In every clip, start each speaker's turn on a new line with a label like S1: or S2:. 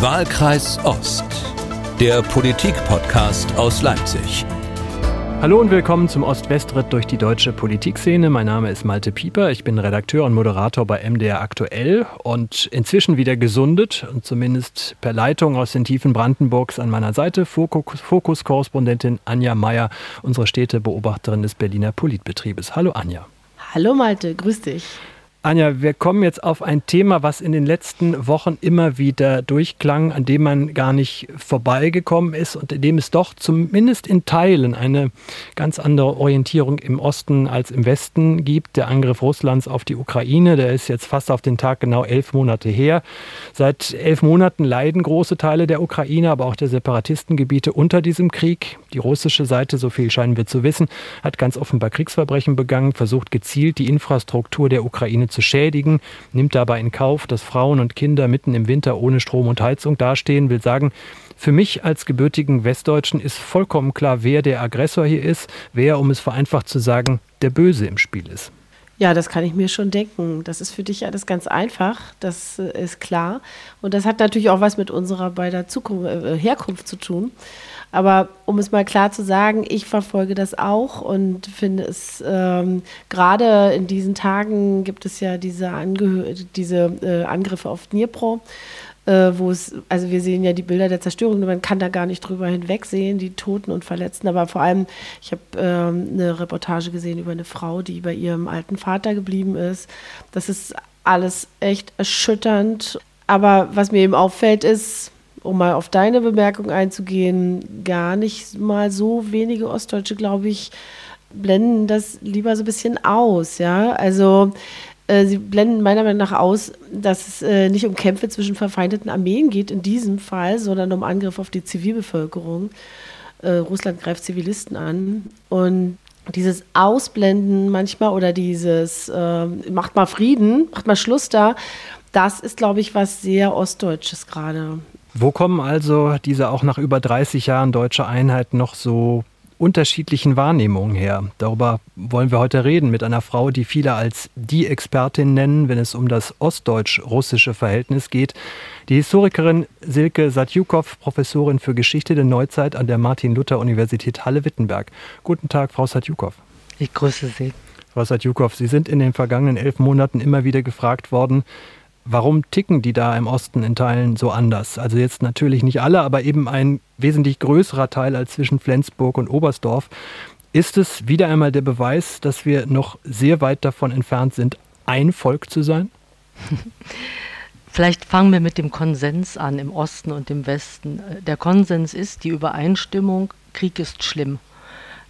S1: Wahlkreis Ost, der Politik-Podcast aus Leipzig.
S2: Hallo und willkommen zum Ost-West-Ritt durch die deutsche Politikszene. Mein Name ist Malte Pieper. Ich bin Redakteur und Moderator bei MDR Aktuell und inzwischen wieder gesundet und zumindest per Leitung aus den Tiefen Brandenburgs an meiner Seite Fokus-Korrespondentin Anja Meyer, unsere Städtebeobachterin des Berliner Politbetriebes. Hallo Anja.
S3: Hallo Malte, grüß dich.
S2: Anja, wir kommen jetzt auf ein Thema, was in den letzten Wochen immer wieder durchklang, an dem man gar nicht vorbeigekommen ist und in dem es doch zumindest in Teilen eine ganz andere Orientierung im Osten als im Westen gibt. Der Angriff Russlands auf die Ukraine, der ist jetzt fast auf den Tag genau elf Monate her. Seit elf Monaten leiden große Teile der Ukraine, aber auch der Separatistengebiete unter diesem Krieg. Die russische Seite, so viel scheinen wir zu wissen, hat ganz offenbar Kriegsverbrechen begangen, versucht gezielt die Infrastruktur der Ukraine zu schädigen, nimmt dabei in Kauf, dass Frauen und Kinder mitten im Winter ohne Strom und Heizung dastehen, will sagen, für mich als gebürtigen Westdeutschen ist vollkommen klar, wer der Aggressor hier ist, wer, um es vereinfacht zu sagen, der Böse im Spiel ist.
S3: Ja, das kann ich mir schon denken. Das ist für dich alles ganz einfach, das äh, ist klar. Und das hat natürlich auch was mit unserer beider Zukunft, äh, Herkunft zu tun. Aber um es mal klar zu sagen, ich verfolge das auch und finde es ähm, gerade in diesen Tagen gibt es ja diese, Angehör diese äh, Angriffe auf Dnipro äh, wo es, also wir sehen ja die Bilder der Zerstörung, man kann da gar nicht drüber hinwegsehen, die Toten und Verletzten, aber vor allem, ich habe ähm, eine Reportage gesehen über eine Frau, die bei ihrem alten Vater geblieben ist. Das ist alles echt erschütternd. Aber was mir eben auffällt, ist, um mal auf deine Bemerkung einzugehen, gar nicht mal so wenige Ostdeutsche, glaube ich, blenden das lieber so ein bisschen aus, ja. Also sie blenden meiner Meinung nach aus, dass es äh, nicht um Kämpfe zwischen verfeindeten Armeen geht in diesem Fall, sondern um Angriff auf die Zivilbevölkerung. Äh, Russland greift Zivilisten an und dieses Ausblenden manchmal oder dieses äh, macht mal Frieden, macht mal Schluss da, das ist, glaube ich, was sehr Ostdeutsches gerade.
S2: Wo kommen also diese auch nach über 30 Jahren deutsche Einheit noch so unterschiedlichen Wahrnehmungen her. Darüber wollen wir heute reden mit einer Frau, die viele als die Expertin nennen, wenn es um das ostdeutsch-russische Verhältnis geht. Die Historikerin Silke Satjukow, Professorin für Geschichte der Neuzeit an der Martin-Luther-Universität Halle-Wittenberg. Guten Tag, Frau Satjukow.
S4: Ich grüße Sie.
S2: Frau Satjukow, Sie sind in den vergangenen elf Monaten immer wieder gefragt worden, Warum ticken die da im Osten in Teilen so anders? Also jetzt natürlich nicht alle, aber eben ein wesentlich größerer Teil als zwischen Flensburg und Oberstdorf. Ist es wieder einmal der Beweis, dass wir noch sehr weit davon entfernt sind, ein Volk zu sein?
S4: Vielleicht fangen wir mit dem Konsens an im Osten und im Westen. Der Konsens ist die Übereinstimmung, Krieg ist schlimm.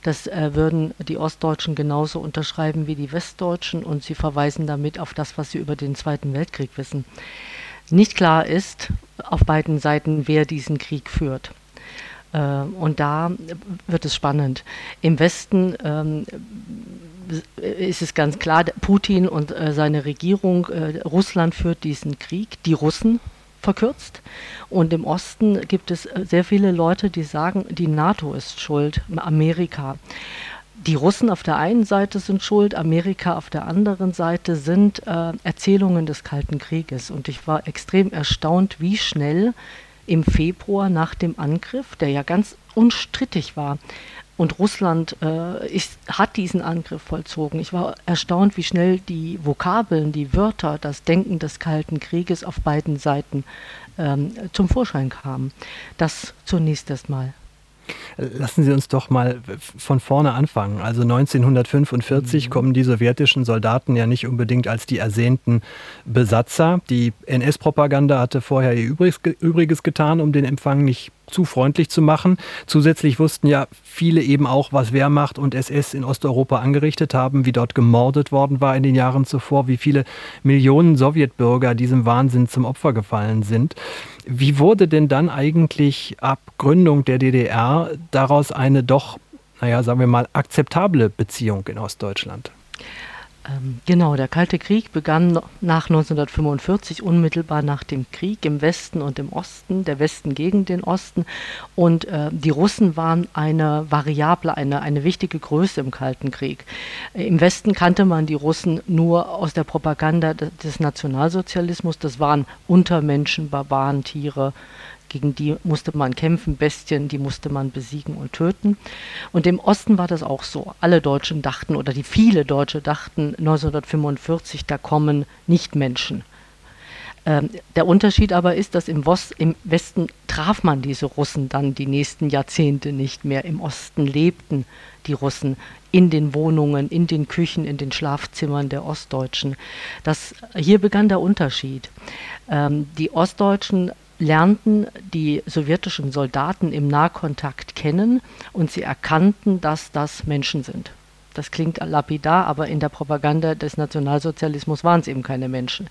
S4: Das äh, würden die Ostdeutschen genauso unterschreiben wie die Westdeutschen und sie verweisen damit auf das, was sie über den Zweiten Weltkrieg wissen. Nicht klar ist auf beiden Seiten, wer diesen Krieg führt. Äh, und da wird es spannend. Im Westen ähm, ist es ganz klar, Putin und äh, seine Regierung, äh, Russland führt diesen Krieg, die Russen verkürzt. Und im Osten gibt es äh, sehr viele Leute, die sagen, die NATO ist schuld, Amerika. Die Russen auf der einen Seite sind schuld, Amerika auf der anderen Seite sind äh, Erzählungen des Kalten Krieges. Und ich war extrem erstaunt, wie schnell im Februar nach dem Angriff, der ja ganz unstrittig war, und Russland äh, ist, hat diesen Angriff vollzogen. Ich war erstaunt, wie schnell die Vokabeln, die Wörter, das Denken des Kalten Krieges auf beiden Seiten ähm, zum Vorschein kamen. Das zunächst erstmal.
S2: Lassen Sie uns doch mal von vorne anfangen. Also 1945 mhm. kommen die sowjetischen Soldaten ja nicht unbedingt als die ersehnten Besatzer. Die NS-Propaganda hatte vorher ihr Übriges getan, um den Empfang nicht zu freundlich zu machen. Zusätzlich wussten ja viele eben auch, was Wehrmacht und SS in Osteuropa angerichtet haben, wie dort gemordet worden war in den Jahren zuvor, wie viele Millionen Sowjetbürger diesem Wahnsinn zum Opfer gefallen sind. Wie wurde denn dann eigentlich ab Gründung der DDR daraus eine doch, naja, sagen wir mal, akzeptable Beziehung in Ostdeutschland?
S4: Ähm, genau, der Kalte Krieg begann nach 1945, unmittelbar nach dem Krieg im Westen und im Osten, der Westen gegen den Osten. Und äh, die Russen waren eine Variable, eine, eine wichtige Größe im Kalten Krieg. Äh, Im Westen kannte man die Russen nur aus der Propaganda des Nationalsozialismus. Das waren Untermenschen, Barbaren, Tiere, gegen die musste man kämpfen, Bestien, die musste man besiegen und töten. Und im Osten war das auch so. Alle Deutschen dachten, oder die viele Deutsche dachten 1945, da kommen Nichtmenschen. Ähm, der Unterschied aber ist, dass im, Wos im Westen traf man diese Russen dann die nächsten Jahrzehnte nicht mehr. Im Osten lebten die Russen in den Wohnungen, in den Küchen, in den Schlafzimmern der Ostdeutschen. Das, hier begann der Unterschied. Ähm, die Ostdeutschen lernten die sowjetischen Soldaten im Nahkontakt kennen und sie erkannten, dass das Menschen sind. Das klingt lapidar, aber in der Propaganda des Nationalsozialismus waren es eben keine Menschen.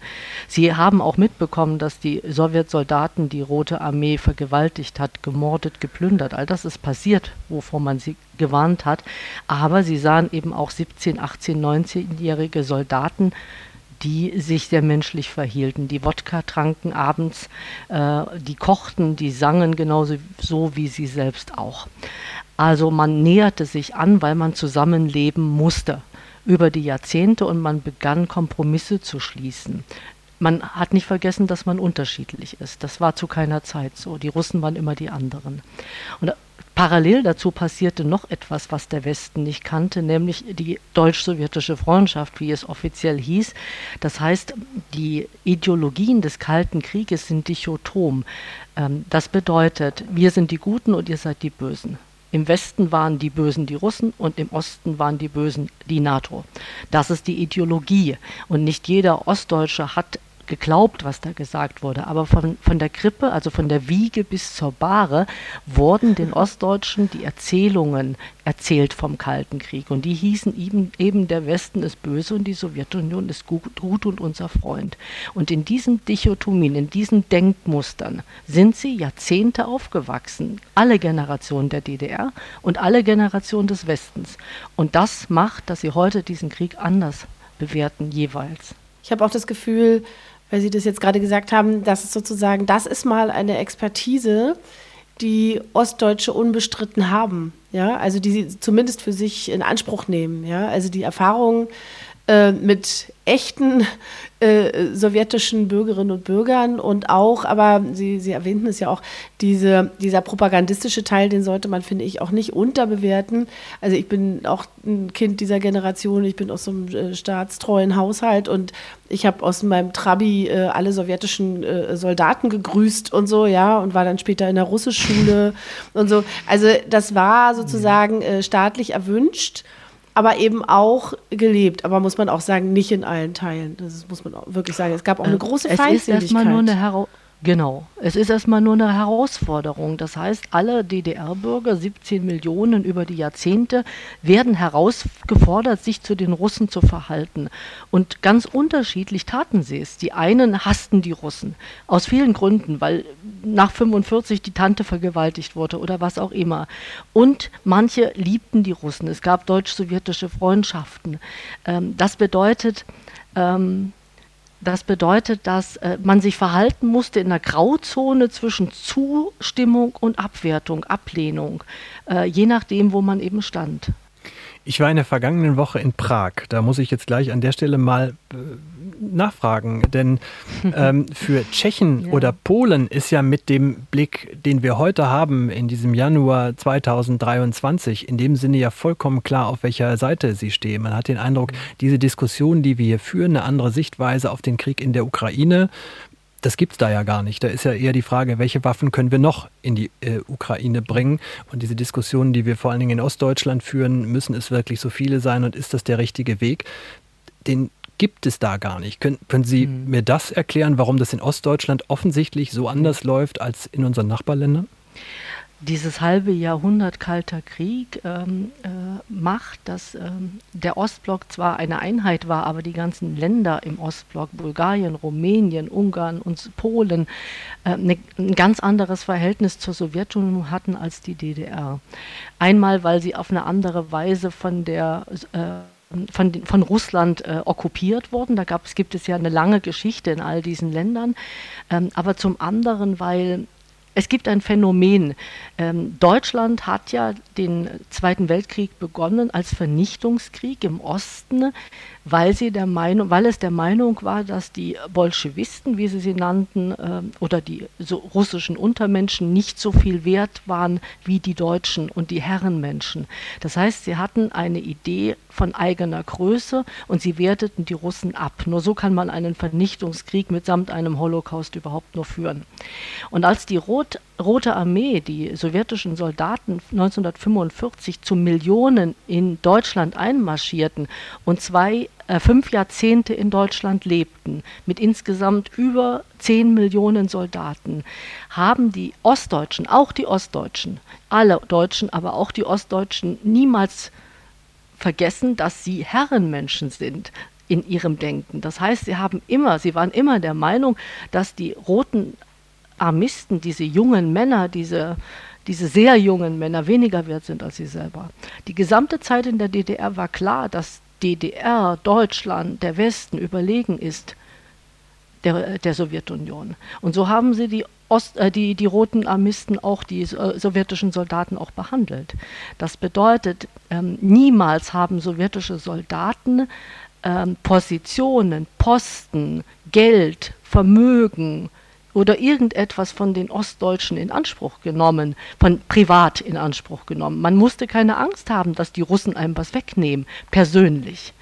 S4: Sie haben auch mitbekommen, dass die Sowjetsoldaten die Rote Armee vergewaltigt hat, gemordet, geplündert. All das ist passiert, wovor man sie gewarnt hat. Aber sie sahen eben auch 17, 18, 19-jährige Soldaten, die sich sehr menschlich verhielten, die Wodka tranken abends, äh, die kochten, die sangen genauso so wie sie selbst auch. Also man näherte sich an, weil man zusammenleben musste über die Jahrzehnte und man begann Kompromisse zu schließen. Man hat nicht vergessen, dass man unterschiedlich ist. Das war zu keiner Zeit so. Die Russen waren immer die anderen. Und Parallel dazu passierte noch etwas, was der Westen nicht kannte, nämlich die deutsch-sowjetische Freundschaft, wie es offiziell hieß. Das heißt, die Ideologien des Kalten Krieges sind dichotom. Ähm, das bedeutet, wir sind die Guten und ihr seid die Bösen. Im Westen waren die Bösen die Russen und im Osten waren die Bösen die NATO. Das ist die Ideologie. Und nicht jeder Ostdeutsche hat geglaubt, was da gesagt wurde. Aber von, von der Krippe, also von der Wiege bis zur Bahre, wurden den Ostdeutschen die Erzählungen erzählt vom Kalten Krieg. Und die hießen eben, eben der Westen ist böse und die Sowjetunion ist gut, gut und unser Freund. Und in diesen Dichotomien, in diesen Denkmustern sind sie Jahrzehnte aufgewachsen. Alle Generationen der DDR und alle Generationen des Westens. Und das macht, dass sie heute diesen Krieg anders bewerten jeweils.
S3: Ich habe auch das Gefühl, weil Sie das jetzt gerade gesagt haben, dass es sozusagen, das ist mal eine Expertise, die Ostdeutsche unbestritten haben, ja, also die sie zumindest für sich in Anspruch nehmen, ja, also die Erfahrung äh, mit echten äh, sowjetischen Bürgerinnen und Bürgern und auch, aber Sie, Sie erwähnten es ja auch, diese, dieser propagandistische Teil, den sollte man, finde ich, auch nicht unterbewerten. Also ich bin auch ein Kind dieser Generation, ich bin aus so einem äh, staatstreuen Haushalt und ich habe aus meinem Trabi äh, alle sowjetischen äh, Soldaten gegrüßt und so, ja, und war dann später in der Russischschule und so. Also das war sozusagen äh, staatlich erwünscht aber eben auch gelebt. Aber muss man auch sagen, nicht in allen Teilen. Das muss man auch wirklich sagen. Es gab auch eine äh, große
S4: es
S3: Feindseligkeit.
S4: Ist erstmal nur eine Hera Genau, es ist erstmal nur eine Herausforderung. Das heißt, alle DDR-Bürger, 17 Millionen über die Jahrzehnte, werden herausgefordert, sich zu den Russen zu verhalten. Und ganz unterschiedlich taten sie es. Die einen hassten die Russen aus vielen Gründen, weil nach 45 die Tante vergewaltigt wurde oder was auch immer. Und manche liebten die Russen. Es gab deutsch-sowjetische Freundschaften. Ähm, das bedeutet, ähm, das bedeutet, dass äh, man sich verhalten musste in einer Grauzone zwischen Zustimmung und Abwertung, Ablehnung, äh, je nachdem, wo man eben stand.
S2: Ich war in der vergangenen Woche in Prag. Da muss ich jetzt gleich an der Stelle mal äh, nachfragen, denn ähm, für Tschechen ja. oder Polen ist ja mit dem Blick, den wir heute haben, in diesem Januar 2023, in dem Sinne ja vollkommen klar, auf welcher Seite sie stehen. Man hat den Eindruck, diese Diskussion, die wir hier führen, eine andere Sichtweise auf den Krieg in der Ukraine, das gibt es da ja gar nicht. Da ist ja eher die Frage, welche Waffen können wir noch in die äh, Ukraine bringen? Und diese Diskussionen, die wir vor allen Dingen in Ostdeutschland führen, müssen es wirklich so viele sein und ist das der richtige Weg? Den gibt es da gar nicht. Können, können Sie mhm. mir das erklären, warum das in Ostdeutschland offensichtlich so anders läuft als in unseren Nachbarländern?
S4: Dieses halbe Jahrhundert Kalter Krieg ähm, äh, macht, dass ähm, der Ostblock zwar eine Einheit war, aber die ganzen Länder im Ostblock, Bulgarien, Rumänien, Ungarn und Polen, äh, ne, ein ganz anderes Verhältnis zur Sowjetunion hatten als die DDR. Einmal, weil sie auf eine andere Weise von der äh, von, von Russland äh, okkupiert worden. Da gab, es gibt es ja eine lange Geschichte in all diesen Ländern. Ähm, aber zum anderen, weil es gibt ein Phänomen. Ähm, Deutschland hat ja den Zweiten Weltkrieg begonnen als Vernichtungskrieg im Osten, weil, sie der Meinung, weil es der Meinung war, dass die Bolschewisten, wie sie sie nannten, äh, oder die so russischen Untermenschen nicht so viel wert waren wie die Deutschen und die Herrenmenschen. Das heißt, sie hatten eine Idee von eigener Größe und sie werteten die Russen ab. Nur so kann man einen Vernichtungskrieg mitsamt einem Holocaust überhaupt nur führen. Und als die Rot Rote Armee, die sowjetischen Soldaten 1945 zu Millionen in Deutschland einmarschierten und zwei, äh, fünf Jahrzehnte in Deutschland lebten, mit insgesamt über zehn Millionen Soldaten, haben die Ostdeutschen, auch die Ostdeutschen, alle Deutschen, aber auch die Ostdeutschen niemals vergessen, dass sie Herrenmenschen sind in ihrem Denken. Das heißt, sie haben immer, sie waren immer der Meinung, dass die roten Armisten, diese jungen Männer, diese, diese sehr jungen Männer weniger wert sind als sie selber. Die gesamte Zeit in der DDR war klar, dass DDR, Deutschland, der Westen überlegen ist der, der Sowjetunion. Und so haben sie die, Ost, äh, die, die roten Armisten auch, die äh, sowjetischen Soldaten auch behandelt. Das bedeutet, ähm, niemals haben sowjetische Soldaten ähm, Positionen, Posten, Geld, Vermögen, oder irgendetwas von den Ostdeutschen in Anspruch genommen, von privat in Anspruch genommen. Man musste keine Angst haben, dass die Russen einem was wegnehmen, persönlich.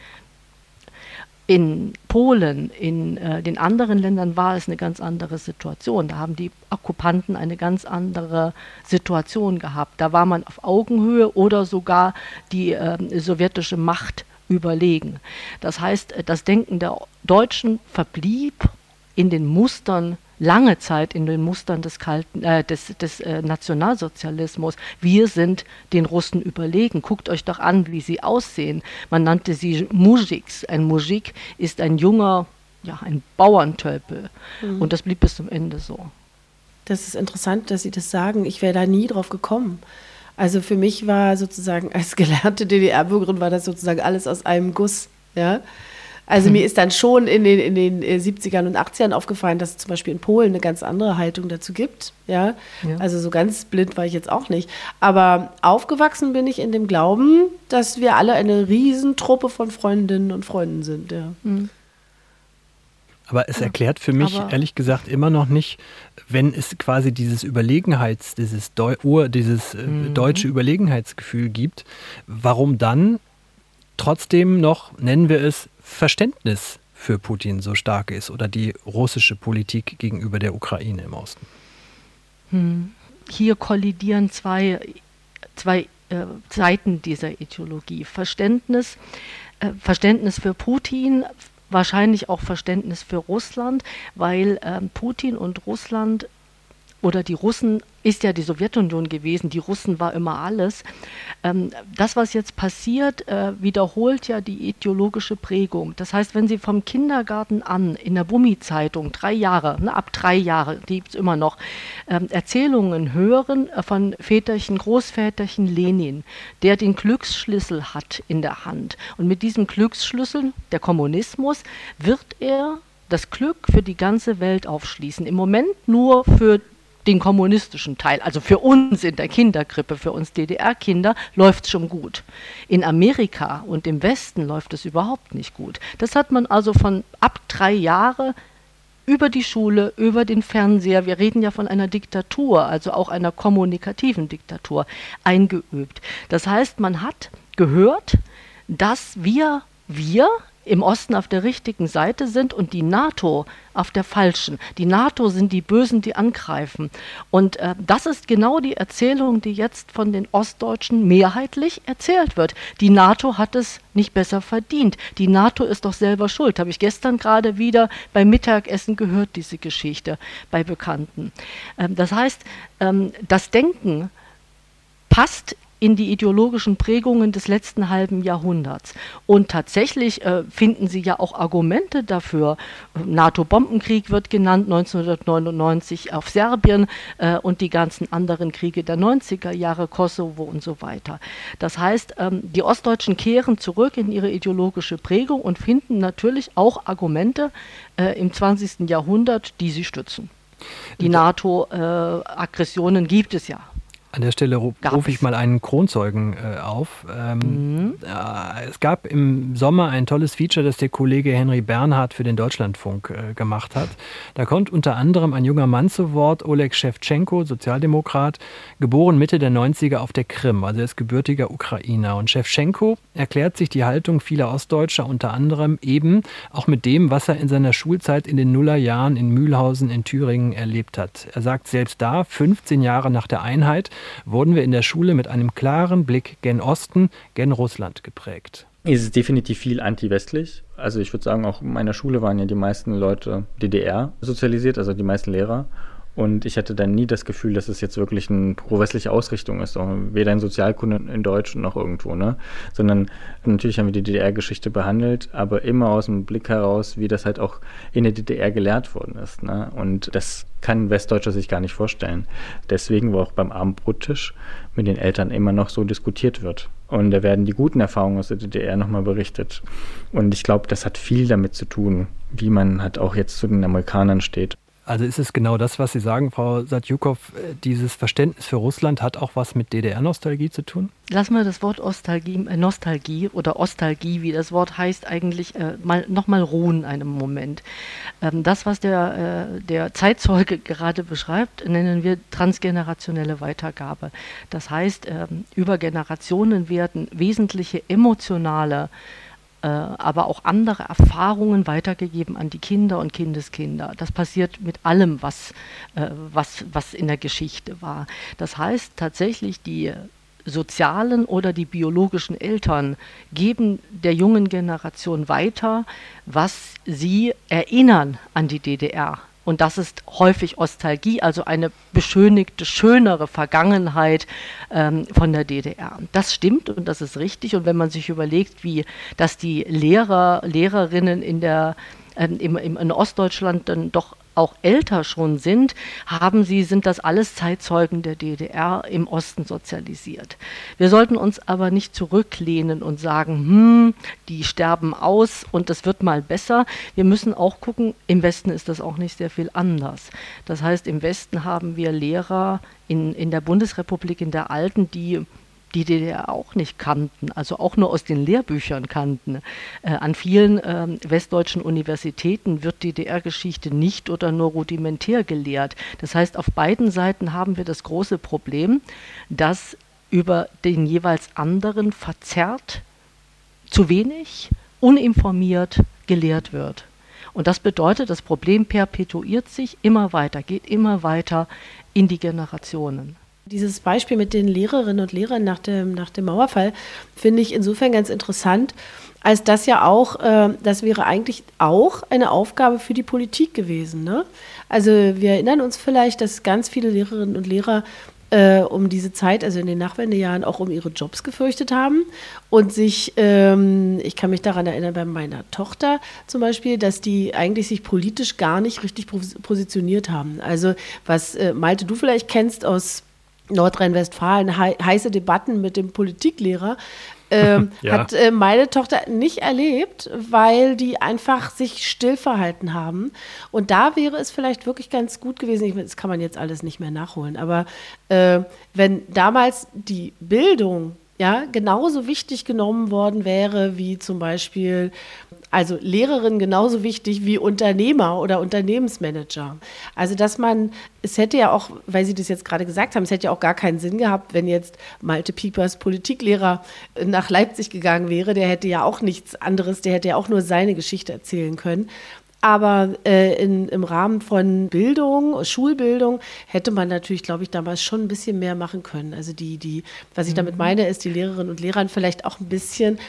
S4: In Polen, in äh, den anderen Ländern war es eine ganz andere Situation. Da haben die Okkupanten eine ganz andere Situation gehabt. Da war man auf Augenhöhe oder sogar die äh, sowjetische Macht überlegen. Das heißt, das Denken der Deutschen verblieb in den Mustern lange Zeit in den Mustern des, Kalten, äh, des, des äh, Nationalsozialismus. Wir sind den Russen überlegen. Guckt euch doch an, wie sie aussehen. Man nannte sie Mujiks. Ein Mujik ist ein junger, ja, ein Bauerntölpel. Mhm. Und das blieb bis zum Ende so.
S3: Das ist interessant, dass Sie das sagen. Ich wäre da nie drauf gekommen. Also für mich war sozusagen als gelernte DDR-Bürgerin war das sozusagen alles aus einem Guss. Ja. Also mir ist dann schon in den, in den 70ern äh, und 80ern aufgefallen, dass es zum Beispiel in Polen eine ganz andere Haltung dazu gibt. Ja? ja? Also so ganz blind war ich jetzt auch nicht. Aber aufgewachsen bin ich in dem Glauben, dass wir alle eine Riesentruppe von Freundinnen und Freunden sind. Ja. Mhm.
S2: Aber es erklärt für mich Aber ehrlich gesagt immer noch nicht, wenn es quasi dieses Überlegenheits, dieses, Deu dieses äh, mhm. deutsche Überlegenheitsgefühl gibt, warum dann trotzdem noch, nennen wir es, Verständnis für Putin so stark ist oder die russische Politik gegenüber der Ukraine im Osten?
S4: Hm. Hier kollidieren zwei, zwei äh, Seiten dieser Ideologie. Verständnis, äh, Verständnis für Putin, wahrscheinlich auch Verständnis für Russland, weil äh, Putin und Russland oder die Russen ist ja die Sowjetunion gewesen, die Russen war immer alles. Ähm, das, was jetzt passiert, äh, wiederholt ja die ideologische Prägung. Das heißt, wenn Sie vom Kindergarten an in der Bummi-Zeitung drei Jahre, ne, ab drei Jahre, die gibt es immer noch, ähm, Erzählungen hören äh, von Väterchen, Großväterchen Lenin, der den Glücksschlüssel hat in der Hand. Und mit diesem Glücksschlüssel, der Kommunismus, wird er das Glück für die ganze Welt aufschließen. Im Moment nur für den kommunistischen Teil. Also für uns in der Kinderkrippe, für uns DDR-Kinder läuft es schon gut. In Amerika und im Westen läuft es überhaupt nicht gut. Das hat man also von ab drei Jahre über die Schule, über den Fernseher, wir reden ja von einer Diktatur, also auch einer kommunikativen Diktatur, eingeübt. Das heißt, man hat gehört, dass wir, wir im Osten auf der richtigen Seite sind und die NATO auf der falschen. Die NATO sind die Bösen, die angreifen. Und äh, das ist genau die Erzählung, die jetzt von den Ostdeutschen mehrheitlich erzählt wird. Die NATO hat es nicht besser verdient. Die NATO ist doch selber schuld. Habe ich gestern gerade wieder beim Mittagessen gehört, diese Geschichte bei Bekannten. Ähm, das heißt, ähm, das Denken passt in die ideologischen Prägungen des letzten halben Jahrhunderts. Und tatsächlich äh, finden Sie ja auch Argumente dafür. NATO-Bombenkrieg wird genannt, 1999 auf Serbien äh, und die ganzen anderen Kriege der 90er Jahre, Kosovo und so weiter. Das heißt, ähm, die Ostdeutschen kehren zurück in ihre ideologische Prägung und finden natürlich auch Argumente äh, im 20. Jahrhundert, die sie stützen. Die NATO-Aggressionen äh, gibt es ja.
S2: An der Stelle rufe ich mal einen Kronzeugen äh, auf. Ähm, mhm. äh, es gab im Sommer ein tolles Feature, das der Kollege Henry Bernhard für den Deutschlandfunk äh, gemacht hat. Da kommt unter anderem ein junger Mann zu Wort, Oleg Shevchenko, Sozialdemokrat, geboren Mitte der 90er auf der Krim, also er ist gebürtiger Ukrainer. Und Shevchenko erklärt sich die Haltung vieler Ostdeutscher unter anderem eben auch mit dem, was er in seiner Schulzeit in den Nullerjahren in Mühlhausen in Thüringen erlebt hat. Er sagt selbst da, 15 Jahre nach der Einheit, wurden wir in der Schule mit einem klaren Blick gen Osten, gen Russland geprägt.
S5: Es ist definitiv viel anti-westlich. Also ich würde sagen, auch in meiner Schule waren ja die meisten Leute DDR sozialisiert, also die meisten Lehrer. Und ich hatte dann nie das Gefühl, dass es jetzt wirklich eine pro-westliche Ausrichtung ist, weder in Sozialkunde in Deutsch noch irgendwo, ne? Sondern natürlich haben wir die DDR-Geschichte behandelt, aber immer aus dem Blick heraus, wie das halt auch in der DDR gelehrt worden ist. Ne? Und das kann ein Westdeutscher sich gar nicht vorstellen. Deswegen, wo auch beim Abendbrottisch mit den Eltern immer noch so diskutiert wird. Und da werden die guten Erfahrungen aus der DDR nochmal berichtet. Und ich glaube, das hat viel damit zu tun, wie man halt auch jetzt zu den Amerikanern steht.
S2: Also ist es genau das, was Sie sagen, Frau Satjukow, äh, dieses Verständnis für Russland hat auch was mit DDR-Nostalgie zu tun?
S4: Lass mal das Wort Ostalgie, äh, Nostalgie oder Ostalgie, wie das Wort heißt, eigentlich äh, mal, nochmal ruhen einen Moment. Ähm, das, was der, äh, der Zeitzeuge gerade beschreibt, nennen wir transgenerationelle Weitergabe. Das heißt, ähm, über Generationen werden wesentliche emotionale äh, aber auch andere Erfahrungen weitergegeben an die Kinder und Kindeskinder. Das passiert mit allem, was, äh, was, was in der Geschichte war. Das heißt tatsächlich, die sozialen oder die biologischen Eltern geben der jungen Generation weiter, was sie erinnern an die DDR und das ist häufig Ostalgie, also eine beschönigte, schönere Vergangenheit ähm, von der DDR. Das stimmt und das ist richtig. Und wenn man sich überlegt, wie dass die Lehrer, Lehrerinnen in der ähm, in Ostdeutschland dann doch auch älter schon sind, haben sie, sind das alles Zeitzeugen der DDR im Osten sozialisiert. Wir sollten uns aber nicht zurücklehnen und sagen, hm, die sterben aus und es wird mal besser. Wir müssen auch gucken, im Westen ist das auch nicht sehr viel anders. Das heißt, im Westen haben wir Lehrer in, in der Bundesrepublik, in der alten, die die DDR auch nicht kannten, also auch nur aus den Lehrbüchern kannten. Äh, an vielen äh, westdeutschen Universitäten wird DDR-Geschichte nicht oder nur rudimentär gelehrt. Das heißt, auf beiden Seiten haben wir das große Problem, dass über den jeweils anderen verzerrt, zu wenig, uninformiert gelehrt wird. Und das bedeutet, das Problem perpetuiert sich immer weiter, geht immer weiter in die Generationen.
S3: Dieses Beispiel mit den Lehrerinnen und Lehrern nach dem, nach dem Mauerfall finde ich insofern ganz interessant, als das ja auch, äh, das wäre eigentlich auch eine Aufgabe für die Politik gewesen. Ne? Also wir erinnern uns vielleicht, dass ganz viele Lehrerinnen und Lehrer äh, um diese Zeit, also in den Nachwendejahren, auch um ihre Jobs gefürchtet haben und sich, ähm, ich kann mich daran erinnern, bei meiner Tochter zum Beispiel, dass die eigentlich sich politisch gar nicht richtig positioniert haben. Also was äh, Malte du vielleicht kennst aus Nordrhein-Westfalen hei heiße Debatten mit dem Politiklehrer. Ähm, ja. Hat äh, meine Tochter nicht erlebt, weil die einfach sich still verhalten haben. Und da wäre es vielleicht wirklich ganz gut gewesen, ich meine, das kann man jetzt alles nicht mehr nachholen, aber äh, wenn damals die Bildung ja, genauso wichtig genommen worden wäre wie zum Beispiel, also Lehrerin genauso wichtig wie Unternehmer oder Unternehmensmanager. Also dass man, es hätte ja auch, weil Sie das jetzt gerade gesagt haben, es hätte ja auch gar keinen Sinn gehabt, wenn jetzt Malte Piepers Politiklehrer nach Leipzig gegangen wäre, der hätte ja auch nichts anderes, der hätte ja auch nur seine Geschichte erzählen können. Aber äh, in, im Rahmen von Bildung, Schulbildung, hätte man natürlich, glaube ich, damals schon ein bisschen mehr machen können. Also die, die, was ich damit mhm. meine, ist, die Lehrerinnen und Lehrern vielleicht auch ein bisschen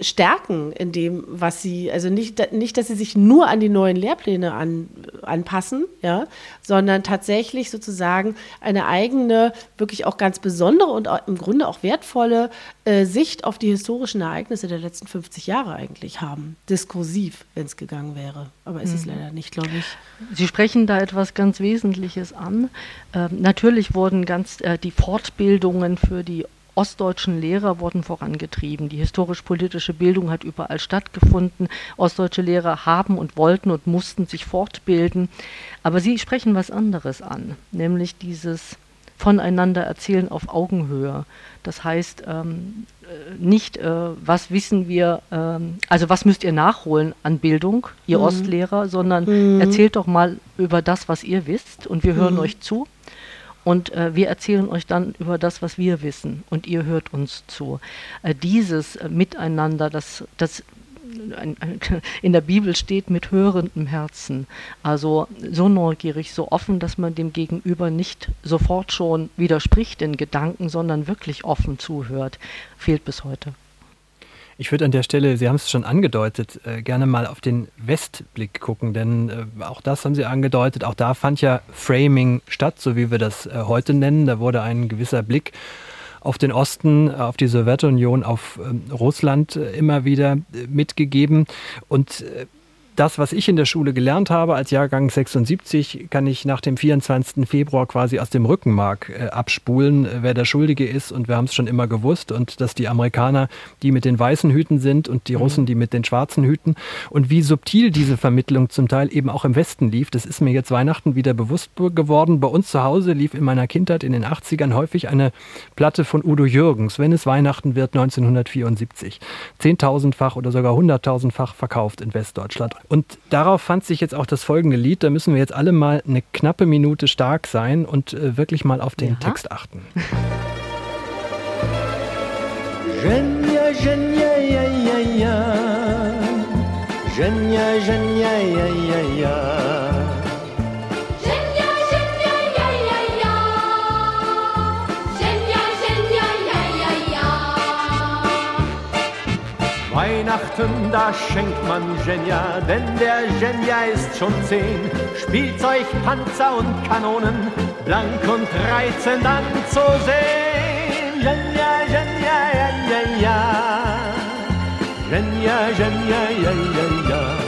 S3: stärken in dem, was sie, also nicht, nicht, dass sie sich nur an die neuen Lehrpläne an, anpassen, ja, sondern tatsächlich sozusagen eine eigene, wirklich auch ganz besondere und im Grunde auch wertvolle äh, Sicht auf die historischen Ereignisse der letzten 50 Jahre eigentlich haben. Diskursiv, wenn es gegangen wäre. Aber ist mhm. es leider nicht, glaube ich.
S4: Sie sprechen da etwas ganz Wesentliches an. Ähm, natürlich wurden ganz äh, die Fortbildungen für die ostdeutschen Lehrer wurden vorangetrieben. Die historisch-politische Bildung hat überall stattgefunden. Ostdeutsche Lehrer haben und wollten und mussten sich fortbilden. Aber sie sprechen was anderes an, nämlich dieses voneinander erzählen auf Augenhöhe. Das heißt, ähm, äh, nicht, äh, was wissen wir, ähm, also was müsst ihr nachholen an Bildung, ihr mhm. Ostlehrer, sondern mhm. erzählt doch mal über das, was ihr wisst und wir hören mhm. euch zu. Und äh, wir erzählen euch dann über das, was wir wissen und ihr hört uns zu. Äh, dieses äh, Miteinander, das, das in der Bibel steht mit hörendem Herzen. Also so neugierig, so offen, dass man dem Gegenüber nicht sofort schon widerspricht in Gedanken, sondern wirklich offen zuhört, fehlt bis heute.
S2: Ich würde an der Stelle, Sie haben es schon angedeutet, äh, gerne mal auf den Westblick gucken, denn äh, auch das haben Sie angedeutet. Auch da fand ja Framing statt, so wie wir das äh, heute nennen. Da wurde ein gewisser Blick auf den Osten, auf die Sowjetunion, auf ähm, Russland immer wieder mitgegeben. Und das, was ich in der Schule gelernt habe als Jahrgang 76, kann ich nach dem 24. Februar quasi aus dem Rückenmark äh, abspulen, äh, wer der Schuldige ist. Und wir haben es schon immer gewusst. Und dass die Amerikaner die mit den weißen Hüten sind und die mhm. Russen die mit den schwarzen Hüten. Und wie subtil diese Vermittlung zum Teil eben auch im Westen lief, das ist mir jetzt Weihnachten wieder bewusst geworden. Bei uns zu Hause lief in meiner Kindheit in den 80ern häufig eine Platte von Udo Jürgens, wenn es Weihnachten wird 1974. Zehntausendfach oder sogar hunderttausendfach verkauft in Westdeutschland. Und darauf fand sich jetzt auch das folgende Lied. Da müssen wir jetzt alle mal eine knappe Minute stark sein und äh, wirklich mal auf den ja. Text achten. Genia, genia, ja, ja, ja. Genia, genia, ja, ja, ja.
S6: Weihnachten, da schenkt man Genia, denn der Genia ist schon zehn. Spielzeug, Panzer und Kanonen, blank und reizend anzusehen. Genia, Genia, ja, ja, ja. Genia, Genia, ja, ja, ja.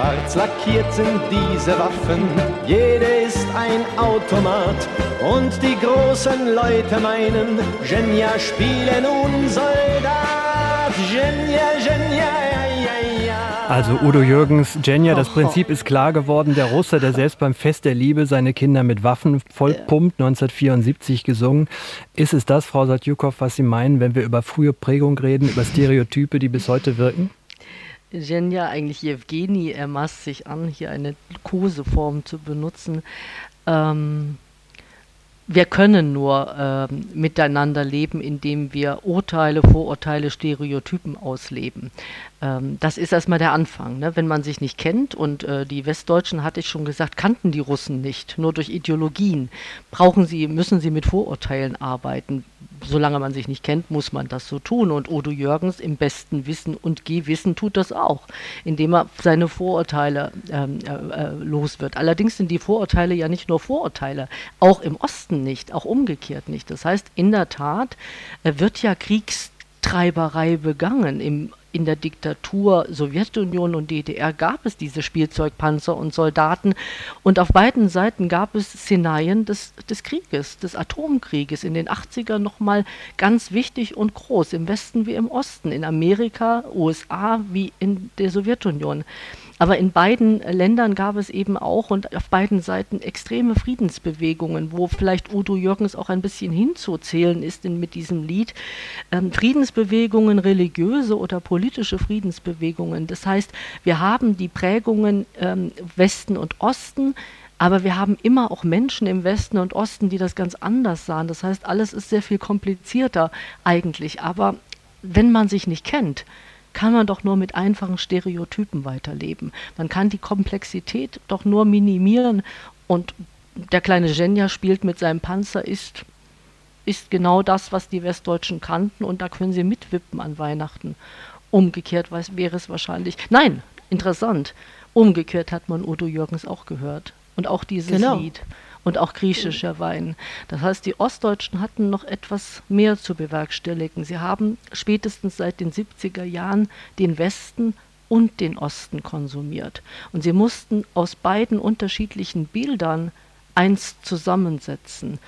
S6: Schwarz lackiert sind diese Waffen, jede ist ein Automat. Und die großen Leute meinen, Genia spiele nun Soldat. Genia, Genia, ja, ja, ja.
S2: Also Udo Jürgens, Genia, das Prinzip ist klar geworden. Der Russe, der selbst beim Fest der Liebe seine Kinder mit Waffen vollpumpt, 1974 gesungen. Ist es das, Frau Satjukow, was Sie meinen, wenn wir über frühe Prägung reden, über Stereotype, die bis heute wirken?
S4: Genia, eigentlich Jewgeni, er maßt sich an, hier eine Koseform zu benutzen. Ähm, wir können nur ähm, miteinander leben, indem wir Urteile, Vorurteile, Stereotypen ausleben. Ähm, das ist erstmal der Anfang. Ne? Wenn man sich nicht kennt und äh, die Westdeutschen, hatte ich schon gesagt, kannten die Russen nicht, nur durch Ideologien. Brauchen sie, müssen sie mit Vorurteilen arbeiten. Solange man sich nicht kennt, muss man das so tun. Und Odo Jürgens im besten Wissen und Gewissen tut das auch, indem er seine Vorurteile ähm, äh, äh, los wird. Allerdings sind die Vorurteile ja nicht nur Vorurteile, auch im Osten nicht, auch umgekehrt nicht. Das heißt, in der Tat äh, wird ja Kriegstreiberei begangen im in der Diktatur Sowjetunion und DDR gab es diese Spielzeugpanzer und Soldaten und auf beiden Seiten gab es Szenarien des, des Krieges, des Atomkrieges, in den 80ern nochmal ganz wichtig und groß, im Westen wie im Osten, in Amerika, USA wie in der Sowjetunion. Aber in beiden Ländern gab es eben auch und auf beiden Seiten extreme Friedensbewegungen, wo vielleicht Udo Jürgens auch ein bisschen hinzuzählen ist in, mit diesem Lied. Ähm, Friedensbewegungen, religiöse oder politische Friedensbewegungen. Das heißt, wir haben die Prägungen ähm, Westen und Osten, aber wir haben immer auch Menschen im Westen und Osten, die das ganz anders sahen. Das heißt, alles ist sehr viel komplizierter eigentlich. Aber wenn man sich nicht kennt, kann man doch nur mit einfachen Stereotypen weiterleben. Man kann die Komplexität doch nur minimieren und der kleine Genia spielt mit seinem Panzer, ist, ist genau das, was die Westdeutschen kannten und da können sie mitwippen an Weihnachten. Umgekehrt wäre es wahrscheinlich. Nein, interessant. Umgekehrt hat man Udo Jürgens auch gehört. Und auch dieses genau. Lied. Und auch griechischer Wein. Das heißt, die Ostdeutschen hatten noch etwas mehr zu bewerkstelligen. Sie haben spätestens seit den 70er Jahren den Westen und den Osten konsumiert. Und sie mussten aus beiden unterschiedlichen Bildern eins zusammensetzen.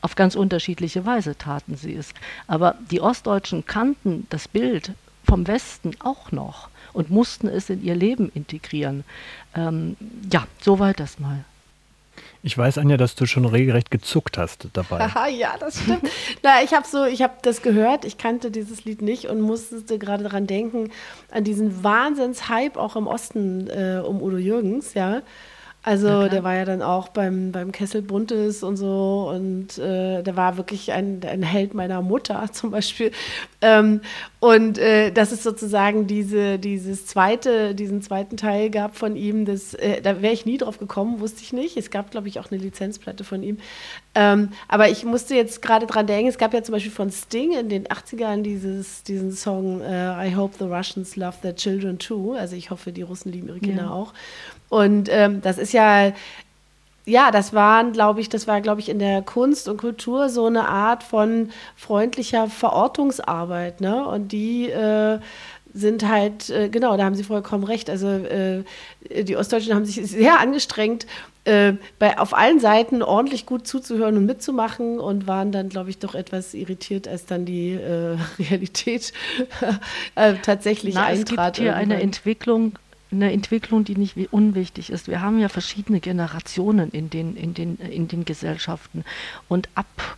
S4: Auf ganz unterschiedliche Weise taten sie es. Aber die Ostdeutschen kannten das Bild vom Westen auch noch und mussten es in ihr Leben integrieren. Ähm, ja, soweit das mal.
S2: Ich weiß, Anja, dass du schon regelrecht gezuckt hast dabei.
S3: ja, das stimmt. Na, ich habe so, ich habe das gehört, ich kannte dieses Lied nicht und musste gerade daran denken, an diesen Wahnsinns-Hype auch im Osten äh, um Udo Jürgens, ja. Also der war ja dann auch beim, beim Kessel Buntes und so und äh, der war wirklich ein, ein Held meiner Mutter zum Beispiel. Ähm, und äh, das ist sozusagen diese, dieses zweite, diesen zweiten Teil gab von ihm, das, äh, da wäre ich nie drauf gekommen, wusste ich nicht. Es gab, glaube ich, auch eine Lizenzplatte von ihm. Ähm, aber ich musste jetzt gerade dran denken, es gab ja zum Beispiel von Sting in den 80ern dieses, diesen Song uh, I Hope the Russians Love Their Children Too. Also ich hoffe, die Russen lieben ihre Kinder ja. auch. Und ähm, das ist ja, ja, das waren, glaube ich, das war, glaube ich, in der Kunst und Kultur so eine Art von freundlicher Verortungsarbeit, ne? Und die äh, sind halt, äh, genau, da haben Sie vollkommen recht. Also äh, die Ostdeutschen haben sich sehr angestrengt, äh, bei, auf allen Seiten ordentlich gut zuzuhören und mitzumachen und waren dann, glaube ich, doch etwas irritiert, als dann die äh, Realität äh, tatsächlich Na, eintrat.
S4: Es gibt hier eine Entwicklung, eine Entwicklung, die nicht unwichtig ist. Wir haben ja verschiedene Generationen in den, in den, in den Gesellschaften. Und ab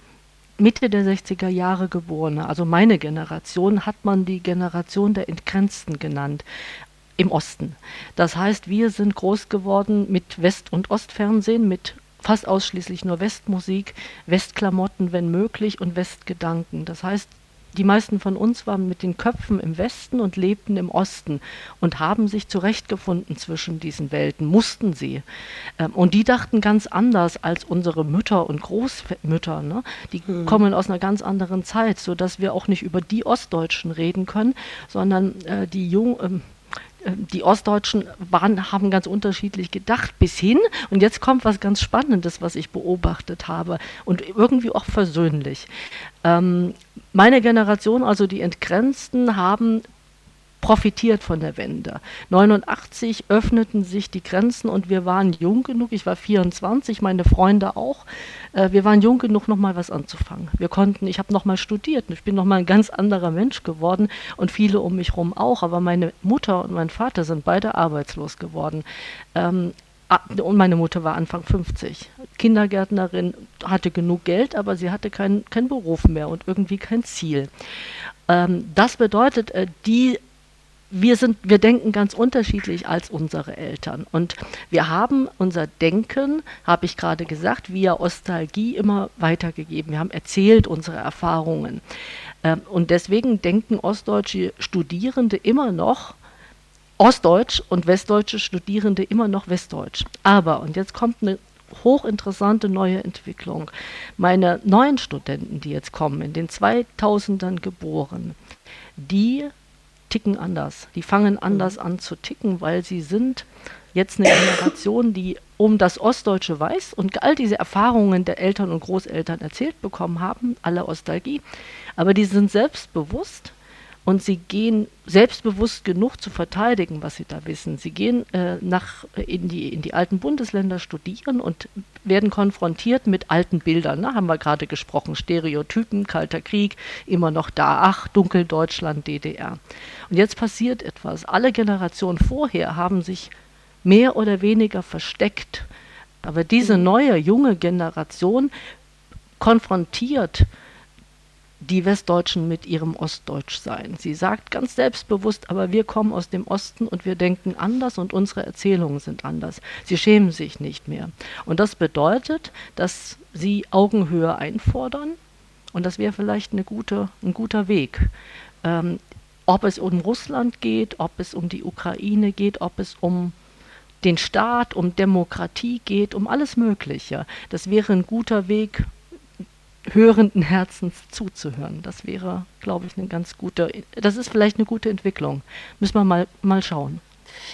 S4: Mitte der 60er Jahre geborene, also meine Generation, hat man die Generation der Entgrenzten genannt im Osten. Das heißt, wir sind groß geworden mit West- und Ostfernsehen, mit fast ausschließlich nur Westmusik, Westklamotten, wenn möglich, und Westgedanken. Das heißt, die meisten von uns waren mit den Köpfen im Westen und lebten im Osten und haben sich zurechtgefunden zwischen diesen Welten, mussten sie. Ähm, und die dachten ganz anders als unsere Mütter und Großmütter. Ne? Die hm. kommen aus einer ganz anderen Zeit, sodass wir auch nicht über die Ostdeutschen reden können, sondern äh, die Jung, ähm, äh, die Ostdeutschen waren, haben ganz unterschiedlich gedacht bis hin. Und jetzt kommt was ganz Spannendes, was ich beobachtet habe und irgendwie auch versöhnlich. Ähm, meine Generation, also die Entgrenzten, haben profitiert von der Wende. 89 öffneten sich die Grenzen und wir waren jung genug, ich war 24, meine Freunde auch, äh, wir waren jung genug, nochmal was anzufangen. Wir konnten, ich habe nochmal studiert, ich bin nochmal ein ganz anderer Mensch geworden und viele um mich herum auch, aber meine Mutter und mein Vater sind beide arbeitslos geworden. Ähm, und meine Mutter war Anfang 50. Kindergärtnerin, hatte genug Geld, aber sie hatte keinen kein Beruf mehr und irgendwie kein Ziel. Ähm, das bedeutet, äh, die wir sind, wir denken ganz unterschiedlich als unsere Eltern. Und wir haben unser Denken, habe ich gerade gesagt, via Ostalgie immer weitergegeben. Wir haben erzählt unsere Erfahrungen. Ähm, und deswegen denken ostdeutsche Studierende immer noch Ostdeutsch und westdeutsche Studierende immer noch Westdeutsch. Aber, und jetzt kommt eine hochinteressante neue Entwicklung. Meine neuen Studenten, die jetzt kommen, in den 2000ern geboren, die ticken anders. Die fangen anders an zu ticken, weil sie sind jetzt eine Generation, die um das Ostdeutsche weiß und all diese Erfahrungen der Eltern und Großeltern erzählt bekommen haben, alle Ostalgie. Aber die sind selbstbewusst und sie gehen selbstbewusst genug zu verteidigen, was sie da wissen. Sie gehen äh, nach, äh, in, die, in die alten Bundesländer studieren und werden konfrontiert mit alten Bildern. Ne? Haben wir gerade gesprochen, Stereotypen, Kalter Krieg, immer noch da, ach, Dunkeldeutschland, DDR. Und jetzt passiert etwas. Alle Generationen vorher haben sich mehr oder weniger versteckt. Aber diese neue, junge Generation konfrontiert die Westdeutschen mit ihrem Ostdeutschsein. Sie sagt ganz selbstbewusst, aber wir kommen aus dem Osten und wir denken anders und unsere Erzählungen sind anders. Sie schämen sich nicht mehr. Und das bedeutet, dass sie Augenhöhe einfordern und das wäre vielleicht eine gute, ein guter Weg. Ähm, ob es um Russland geht, ob es um die Ukraine geht, ob es um den Staat, um Demokratie geht, um alles Mögliche. Das wäre ein guter Weg, hörenden Herzens zuzuhören. Das wäre, glaube ich, eine ganz gute, das ist vielleicht eine gute Entwicklung. Müssen wir mal, mal schauen.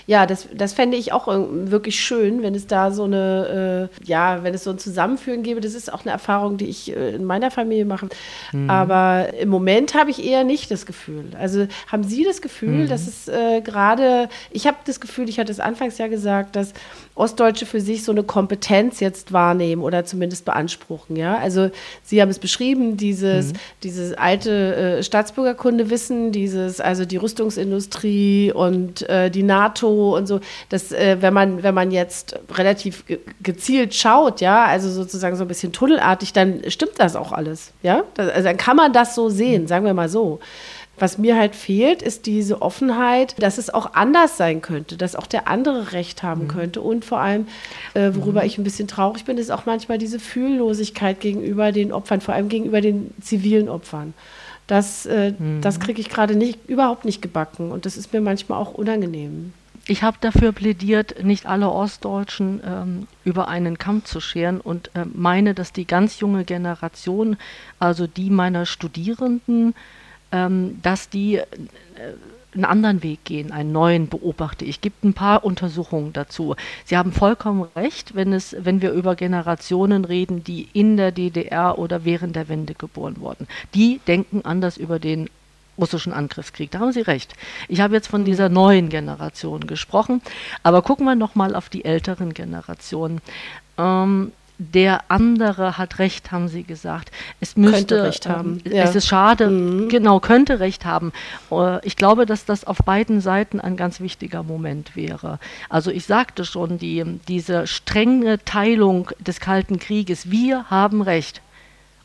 S3: Ja, das, das fände ich auch wirklich schön, wenn es da so eine, äh, ja, wenn es so ein Zusammenführen gäbe. Das ist auch eine Erfahrung, die ich äh, in meiner Familie mache. Mhm. Aber im Moment habe ich eher nicht das Gefühl. Also haben Sie das Gefühl, mhm. dass es äh, gerade, ich habe das Gefühl, ich hatte es anfangs ja gesagt, dass Ostdeutsche für sich so eine Kompetenz jetzt wahrnehmen oder zumindest beanspruchen. Ja? Also Sie haben es beschrieben, dieses, mhm. dieses alte äh, Staatsbürgerkundewissen, dieses, also die Rüstungsindustrie und äh, die NATO und so, dass äh, wenn man, wenn man jetzt relativ gezielt schaut, ja, also sozusagen so ein bisschen tunnelartig, dann stimmt das auch alles. Ja? Das, also dann kann man das so sehen, sagen wir mal so. Was mir halt fehlt, ist diese Offenheit, dass es auch anders sein könnte, dass auch der andere Recht haben mhm. könnte. Und vor allem, äh, worüber mhm. ich ein bisschen traurig bin, ist auch manchmal diese Fühllosigkeit gegenüber den Opfern, vor allem gegenüber den zivilen Opfern. Das, äh, mhm. das kriege ich gerade nicht, überhaupt nicht gebacken. Und das ist mir manchmal auch unangenehm.
S4: Ich habe dafür plädiert, nicht alle Ostdeutschen ähm, über einen Kamm zu scheren und äh, meine, dass die ganz junge Generation, also die meiner Studierenden, dass die äh, einen anderen Weg gehen, einen neuen beobachte ich. Gibt ein paar Untersuchungen dazu. Sie haben vollkommen recht, wenn es, wenn wir über Generationen reden, die in der DDR oder während der Wende geboren wurden. Die denken anders über den russischen Angriffskrieg. Da haben Sie recht. Ich habe jetzt von dieser neuen Generation gesprochen, aber gucken wir noch mal auf die älteren Generationen. Ähm, der andere hat Recht, haben Sie gesagt. Es müsste
S3: könnte Recht haben.
S4: Ähm, ja. Es ist schade, mhm. genau, könnte Recht haben. Äh, ich glaube, dass das auf beiden Seiten ein ganz wichtiger Moment wäre. Also ich sagte schon, die, diese strenge Teilung des Kalten Krieges, wir haben Recht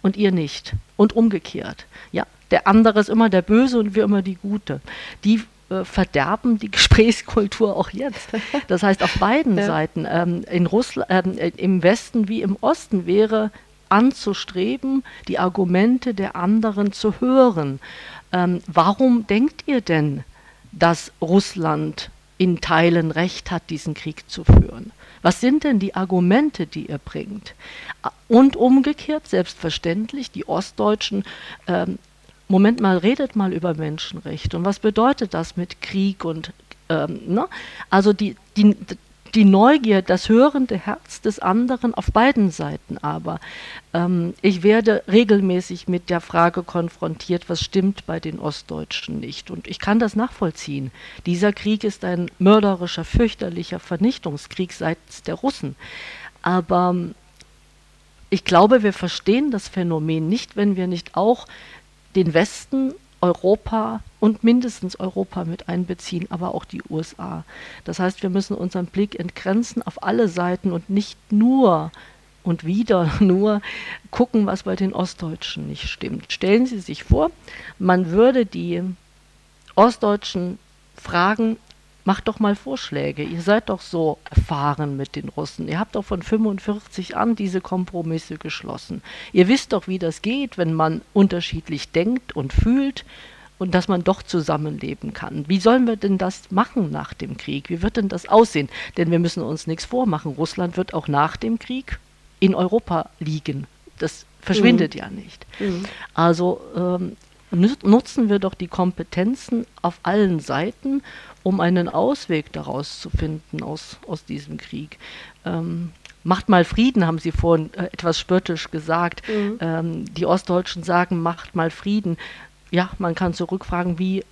S4: und ihr nicht. Und umgekehrt. Ja, der andere ist immer der Böse und wir immer die Gute. Die verderben die Gesprächskultur auch jetzt. Das heißt, auf beiden ja. Seiten, ähm, in Russland, äh, im Westen wie im Osten, wäre anzustreben, die Argumente der anderen zu hören. Ähm, warum denkt ihr denn, dass Russland in Teilen Recht hat, diesen Krieg zu führen? Was sind denn die Argumente, die ihr bringt? Und umgekehrt, selbstverständlich, die Ostdeutschen ähm, Moment mal, redet mal über Menschenrechte. Und was bedeutet das mit Krieg und ähm, ne? Also die, die, die Neugier, das hörende Herz des anderen auf beiden Seiten aber. Ähm, ich werde regelmäßig mit der Frage konfrontiert, was stimmt bei den Ostdeutschen nicht. Und ich kann das nachvollziehen. Dieser Krieg ist ein mörderischer, fürchterlicher Vernichtungskrieg seitens der Russen. Aber ähm, ich glaube, wir verstehen das Phänomen nicht, wenn wir nicht auch den Westen, Europa und mindestens Europa mit einbeziehen, aber auch die USA. Das heißt, wir müssen unseren Blick entgrenzen auf alle Seiten und nicht nur und wieder nur gucken, was bei den Ostdeutschen nicht stimmt. Stellen Sie sich vor, man würde die Ostdeutschen fragen, macht doch mal Vorschläge. Ihr seid doch so erfahren mit den Russen. Ihr habt doch von 45 an diese Kompromisse geschlossen. Ihr wisst doch, wie das geht, wenn man unterschiedlich denkt und fühlt und dass man doch zusammenleben kann. Wie sollen wir denn das machen nach dem Krieg? Wie wird denn das aussehen? Denn wir müssen uns nichts vormachen. Russland wird auch nach dem Krieg in Europa liegen. Das verschwindet mhm. ja nicht. Mhm. Also ähm, nutzen wir doch die Kompetenzen auf allen Seiten um einen Ausweg daraus zu finden aus, aus diesem Krieg. Ähm, macht mal Frieden, haben Sie vorhin äh, etwas spöttisch gesagt. Mhm. Ähm, die Ostdeutschen sagen, macht mal Frieden. Ja, man kann zurückfragen, wie,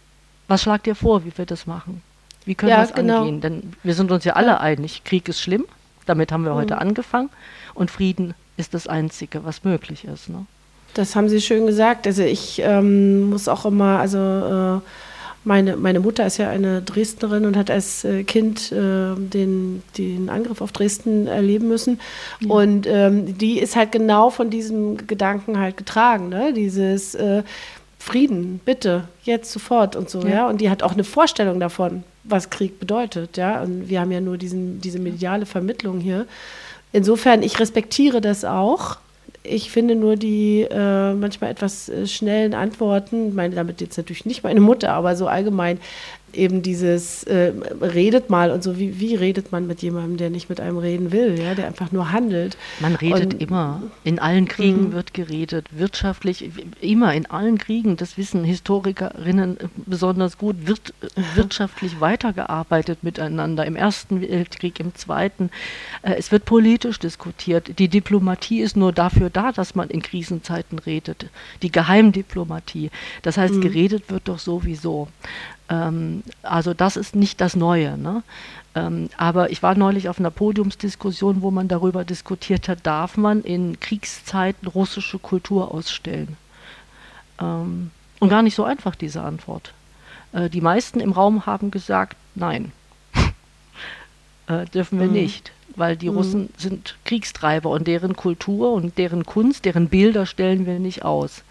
S4: was schlagt ihr vor, wie wir das machen? Wie können ja, wir das genau. angehen? Denn wir sind uns ja alle ja. einig, Krieg ist schlimm, damit haben wir mhm. heute angefangen und Frieden ist das Einzige, was möglich ist. Ne?
S3: Das haben Sie schön gesagt. Also ich ähm, muss auch immer, also äh, meine, meine Mutter ist ja eine Dresdnerin und hat als äh, Kind äh, den, den Angriff auf Dresden erleben müssen. Ja. Und ähm, die ist halt genau von diesem Gedanken halt getragen, ne? Dieses äh, Frieden, bitte, jetzt sofort und so, ja. ja. Und die hat auch eine Vorstellung davon, was Krieg bedeutet, ja. Und wir haben ja nur diesen, diese mediale Vermittlung hier. Insofern, ich respektiere das auch ich finde nur die äh, manchmal etwas äh, schnellen Antworten, meine damit jetzt natürlich nicht meine Mutter, aber so allgemein eben dieses äh, redet mal und so, wie, wie redet man mit jemandem, der nicht mit einem reden will, ja, der einfach nur handelt.
S4: Man redet und, immer. In allen Kriegen mhm. wird geredet, wirtschaftlich, immer in allen Kriegen, das wissen Historikerinnen besonders gut, wird wirtschaftlich weitergearbeitet miteinander, im Ersten Weltkrieg, im Zweiten. Äh, es wird politisch diskutiert. Die Diplomatie ist nur dafür da, dass man in Krisenzeiten redet. Die Geheimdiplomatie. Das heißt, mhm. geredet wird doch sowieso. Ähm, also das ist nicht das Neue. Ne? Ähm, aber ich war neulich auf einer Podiumsdiskussion, wo man darüber diskutiert hat, darf man in Kriegszeiten russische Kultur ausstellen? Ähm, und gar nicht so einfach diese Antwort. Äh, die meisten im Raum haben gesagt, nein, äh, dürfen wir mhm. nicht weil die mhm. Russen sind Kriegstreiber und deren Kultur und deren Kunst, deren Bilder stellen wir nicht aus.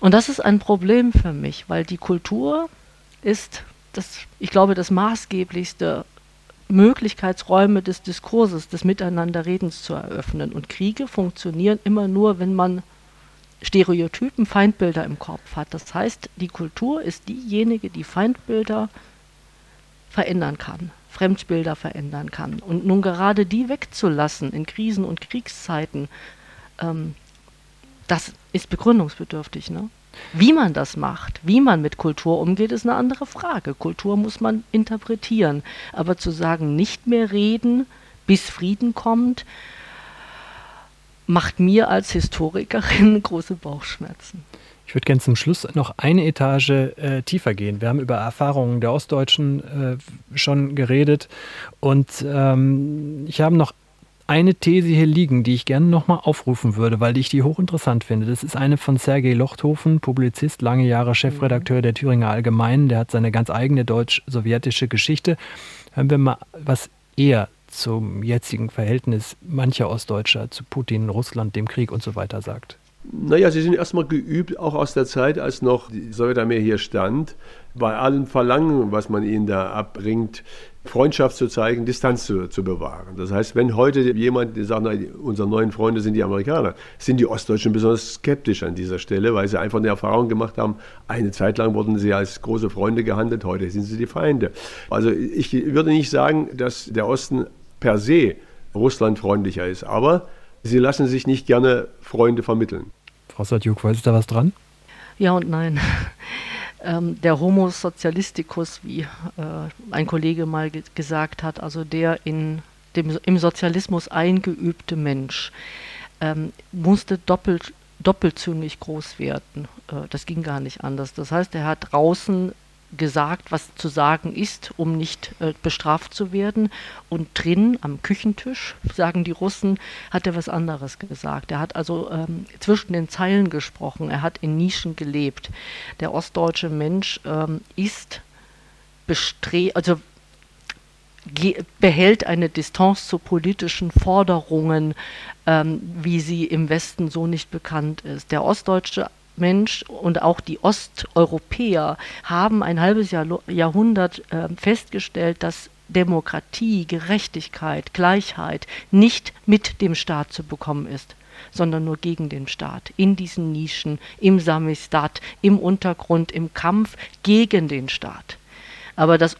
S4: Und das ist ein Problem für mich, weil die Kultur ist, das, ich glaube, das maßgeblichste Möglichkeitsräume des Diskurses, des Miteinanderredens zu eröffnen. Und Kriege funktionieren immer nur, wenn man Stereotypen, Feindbilder im Kopf hat. Das heißt, die Kultur ist diejenige, die Feindbilder verändern kann, Fremdbilder verändern kann. Und nun gerade die wegzulassen in Krisen- und Kriegszeiten, ähm, das ist begründungsbedürftig. Ne? Wie man das macht, wie man mit Kultur umgeht, ist eine andere Frage. Kultur muss man interpretieren. Aber zu sagen, nicht mehr reden, bis Frieden kommt, macht mir als Historikerin große Bauchschmerzen.
S2: Ich würde gerne zum Schluss noch eine Etage äh, tiefer gehen. Wir haben über Erfahrungen der Ostdeutschen äh, schon geredet und ähm, ich habe noch eine These hier liegen, die ich gerne nochmal aufrufen würde, weil ich die hochinteressant finde. Das ist eine von Sergei Lochthofen, Publizist, lange Jahre Chefredakteur der Thüringer Allgemeinen. Der hat seine ganz eigene deutsch-sowjetische Geschichte. Hören wir mal, was er zum jetzigen Verhältnis mancher Ostdeutscher zu Putin, Russland, dem Krieg und so weiter sagt.
S7: Naja, sie sind erstmal geübt, auch aus der Zeit, als noch die Sowjetarmee hier stand, bei allen Verlangen, was man ihnen da abbringt, Freundschaft zu zeigen, Distanz zu, zu bewahren. Das heißt, wenn heute jemand sagt, na, unsere neuen Freunde sind die Amerikaner, sind die Ostdeutschen besonders skeptisch an dieser Stelle, weil sie einfach eine Erfahrung gemacht haben, eine Zeit lang wurden sie als große Freunde gehandelt, heute sind sie die Feinde. Also ich würde nicht sagen, dass der Osten per se russlandfreundlicher ist, aber sie lassen sich nicht gerne Freunde vermitteln.
S2: Frau Sadjuk, ist da was dran?
S4: Ja und nein ähm, der Homo Sozialisticus, wie äh, ein Kollege mal ge gesagt hat, also der in dem, im Sozialismus eingeübte Mensch, ähm, musste doppelt, doppelzüngig groß werden. Äh, das ging gar nicht anders. Das heißt, er hat draußen gesagt, was zu sagen ist, um nicht äh, bestraft zu werden. Und drin am Küchentisch, sagen die Russen, hat er was anderes gesagt. Er hat also ähm, zwischen den Zeilen gesprochen, er hat in Nischen gelebt. Der ostdeutsche Mensch ähm, ist bestrebt, also behält eine Distanz zu politischen Forderungen, ähm, wie sie im Westen so nicht bekannt ist. Der ostdeutsche Mensch und auch die Osteuropäer haben ein halbes Jahr, Jahrhundert äh, festgestellt, dass Demokratie, Gerechtigkeit, Gleichheit nicht mit dem Staat zu bekommen ist, sondern nur gegen den Staat, in diesen Nischen, im Samistat, im Untergrund, im Kampf gegen den Staat. Aber das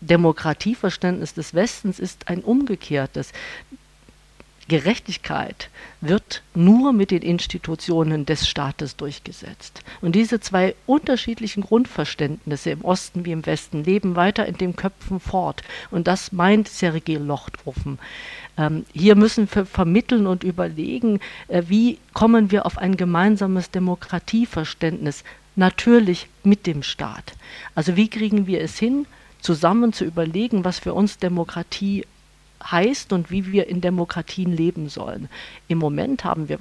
S4: Demokratieverständnis des Westens ist ein umgekehrtes. Gerechtigkeit wird nur mit den Institutionen des Staates durchgesetzt. Und diese zwei unterschiedlichen Grundverständnisse im Osten wie im Westen leben weiter in den Köpfen fort. Und das meint Sergei Lochthofen. Ähm, hier müssen wir vermitteln und überlegen, äh, wie kommen wir auf ein gemeinsames Demokratieverständnis, natürlich mit dem Staat. Also wie kriegen wir es hin, zusammen zu überlegen, was für uns Demokratie heißt und wie wir in Demokratien leben sollen. Im Moment haben wir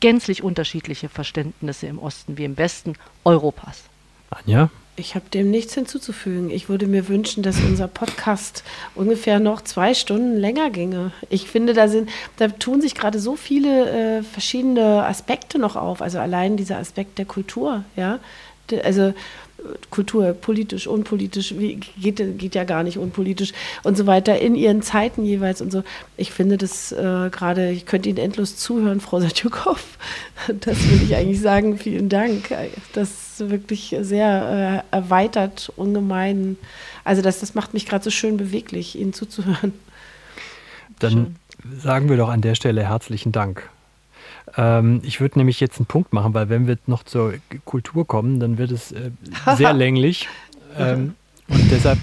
S4: gänzlich unterschiedliche Verständnisse im Osten wie im Westen Europas.
S2: Anja?
S3: Ich habe dem nichts hinzuzufügen. Ich würde mir wünschen, dass unser Podcast ungefähr noch zwei Stunden länger ginge. Ich finde, da sind, da tun sich gerade so viele äh, verschiedene Aspekte noch auf. Also allein dieser Aspekt der Kultur, ja. Also Kultur politisch, unpolitisch, wie, geht, geht ja gar nicht unpolitisch und so weiter, in ihren Zeiten jeweils und so. Ich finde das äh, gerade, ich könnte Ihnen endlos zuhören, Frau Satjukow. Das will ich eigentlich sagen, vielen Dank. Das ist wirklich sehr äh, erweitert, ungemein. Also das, das macht mich gerade so schön beweglich, Ihnen zuzuhören.
S2: Dann schön. sagen wir doch an der Stelle herzlichen Dank. Ähm, ich würde nämlich jetzt einen Punkt machen, weil wenn wir noch zur Kultur kommen, dann wird es äh, sehr länglich. Ähm, und deshalb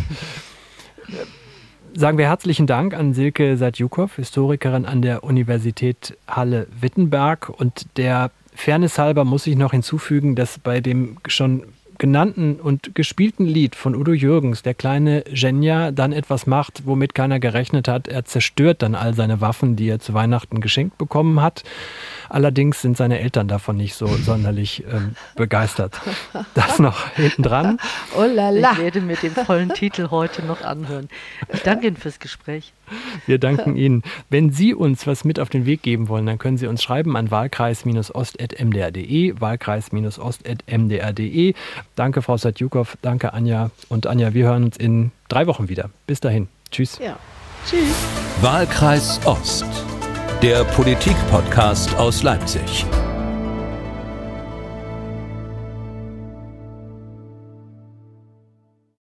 S2: äh, sagen wir herzlichen Dank an Silke Sadjukow, Historikerin an der Universität Halle-Wittenberg. Und der Fairness halber muss ich noch hinzufügen, dass bei dem schon genannten und gespielten Lied von Udo Jürgens, der kleine Genya, dann etwas macht, womit keiner gerechnet hat. Er zerstört dann all seine Waffen, die er zu Weihnachten geschenkt bekommen hat. Allerdings sind seine Eltern davon nicht so sonderlich ähm, begeistert. Das noch hinten dran.
S4: Oh la la. Ich werde mir den vollen Titel heute noch anhören. Ich danke Ihnen fürs Gespräch.
S2: Wir danken Ihnen. Wenn Sie uns was mit auf den Weg geben wollen, dann können Sie uns schreiben an wahlkreis-ost.mdr.de, wahlkreis-ost.mdr.de. Danke, Frau Sadjukow. Danke, Anja. Und Anja, wir hören uns in drei Wochen wieder. Bis dahin. Tschüss. Ja.
S1: Tschüss. Wahlkreis Ost der Politik-Podcast aus Leipzig.